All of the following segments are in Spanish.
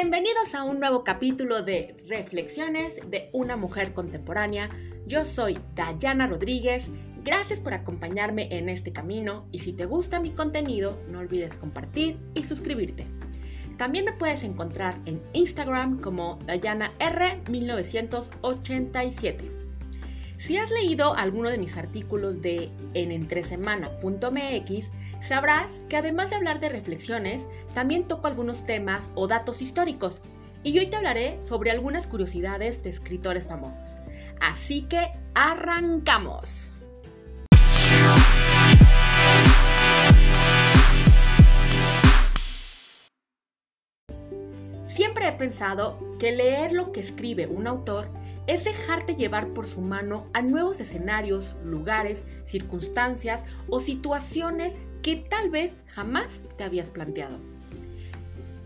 Bienvenidos a un nuevo capítulo de Reflexiones de una mujer contemporánea. Yo soy Dayana Rodríguez. Gracias por acompañarme en este camino y si te gusta mi contenido, no olvides compartir y suscribirte. También me puedes encontrar en Instagram como DayanaR1987. Si has leído alguno de mis artículos de en entresemana.mx, sabrás que además de hablar de reflexiones, también toco algunos temas o datos históricos. Y hoy te hablaré sobre algunas curiosidades de escritores famosos. Así que arrancamos. Siempre he pensado que leer lo que escribe un autor es dejarte llevar por su mano a nuevos escenarios, lugares, circunstancias o situaciones que tal vez jamás te habías planteado.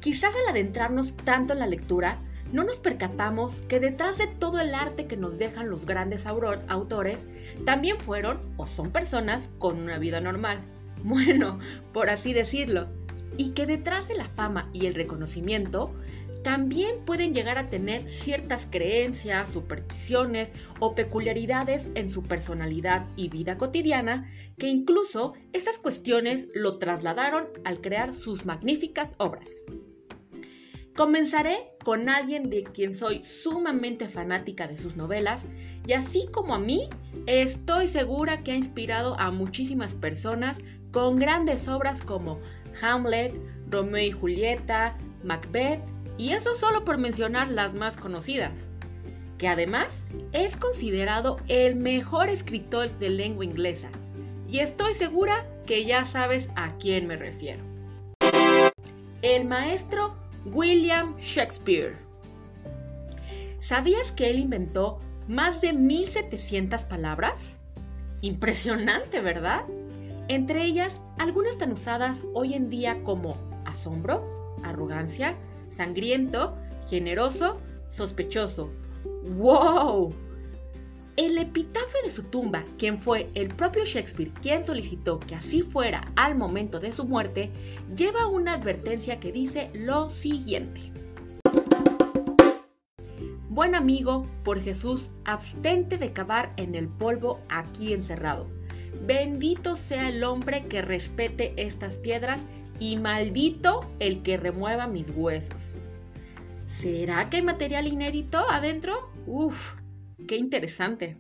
Quizás al adentrarnos tanto en la lectura, no nos percatamos que detrás de todo el arte que nos dejan los grandes autores, también fueron o son personas con una vida normal. Bueno, por así decirlo. Y que detrás de la fama y el reconocimiento también pueden llegar a tener ciertas creencias, supersticiones o peculiaridades en su personalidad y vida cotidiana que incluso estas cuestiones lo trasladaron al crear sus magníficas obras. Comenzaré con alguien de quien soy sumamente fanática de sus novelas y así como a mí, estoy segura que ha inspirado a muchísimas personas con grandes obras como Hamlet, Romeo y Julieta, Macbeth, y eso solo por mencionar las más conocidas, que además es considerado el mejor escritor de lengua inglesa. Y estoy segura que ya sabes a quién me refiero. El maestro William Shakespeare. ¿Sabías que él inventó más de 1700 palabras? Impresionante, ¿verdad? Entre ellas, algunas tan usadas hoy en día como asombro, arrogancia, sangriento, generoso, sospechoso. ¡Wow! El epitafio de su tumba, quien fue el propio Shakespeare quien solicitó que así fuera al momento de su muerte, lleva una advertencia que dice lo siguiente. Buen amigo, por Jesús, abstente de cavar en el polvo aquí encerrado. Bendito sea el hombre que respete estas piedras y maldito el que remueva mis huesos. ¿Será que hay material inédito adentro? Uf, qué interesante.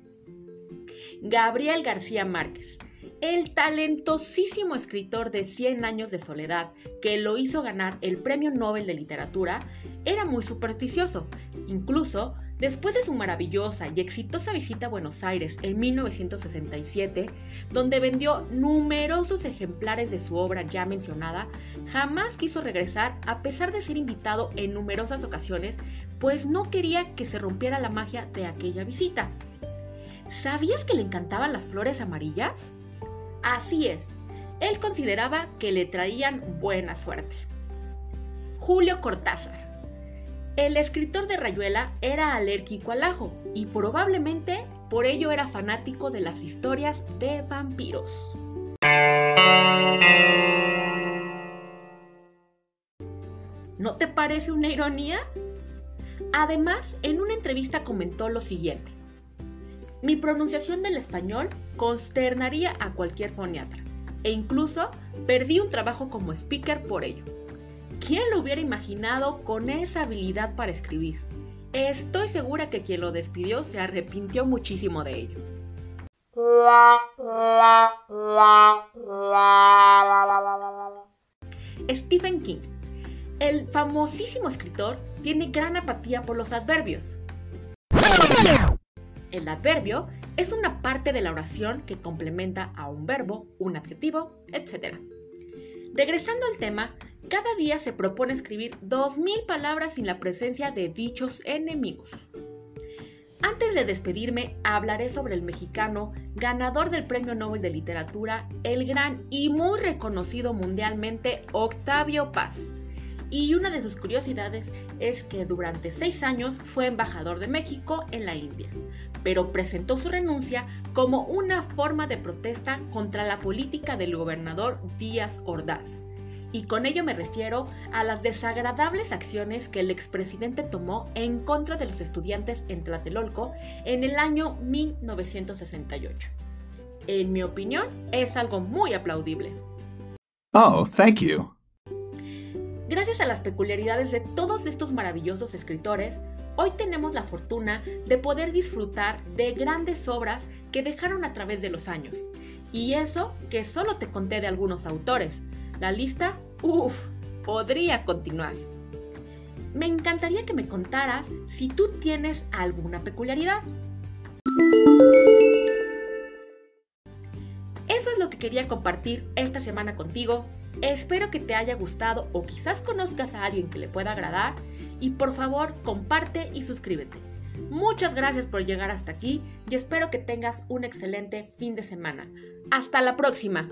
Gabriel García Márquez, el talentosísimo escritor de 100 años de soledad que lo hizo ganar el Premio Nobel de Literatura, era muy supersticioso. Incluso Después de su maravillosa y exitosa visita a Buenos Aires en 1967, donde vendió numerosos ejemplares de su obra ya mencionada, jamás quiso regresar a pesar de ser invitado en numerosas ocasiones, pues no quería que se rompiera la magia de aquella visita. ¿Sabías que le encantaban las flores amarillas? Así es, él consideraba que le traían buena suerte. Julio Cortázar el escritor de Rayuela era alérgico al ajo y probablemente por ello era fanático de las historias de vampiros. ¿No te parece una ironía? Además, en una entrevista comentó lo siguiente. Mi pronunciación del español consternaría a cualquier foniatra e incluso perdí un trabajo como speaker por ello. ¿Quién lo hubiera imaginado con esa habilidad para escribir? Estoy segura que quien lo despidió se arrepintió muchísimo de ello. Stephen King. El famosísimo escritor tiene gran apatía por los adverbios. El adverbio es una parte de la oración que complementa a un verbo, un adjetivo, etc. Regresando al tema, cada día se propone escribir 2.000 palabras sin la presencia de dichos enemigos. Antes de despedirme, hablaré sobre el mexicano ganador del Premio Nobel de Literatura, el gran y muy reconocido mundialmente Octavio Paz. Y una de sus curiosidades es que durante seis años fue embajador de México en la India, pero presentó su renuncia como una forma de protesta contra la política del gobernador Díaz Ordaz y con ello me refiero a las desagradables acciones que el expresidente tomó en contra de los estudiantes en Tlatelolco en el año 1968. En mi opinión, es algo muy aplaudible. Oh, thank you. Gracias a las peculiaridades de todos estos maravillosos escritores, hoy tenemos la fortuna de poder disfrutar de grandes obras que dejaron a través de los años. Y eso que solo te conté de algunos autores. La lista, uff, podría continuar. Me encantaría que me contaras si tú tienes alguna peculiaridad. Eso es lo que quería compartir esta semana contigo. Espero que te haya gustado o quizás conozcas a alguien que le pueda agradar y por favor comparte y suscríbete. Muchas gracias por llegar hasta aquí y espero que tengas un excelente fin de semana. Hasta la próxima.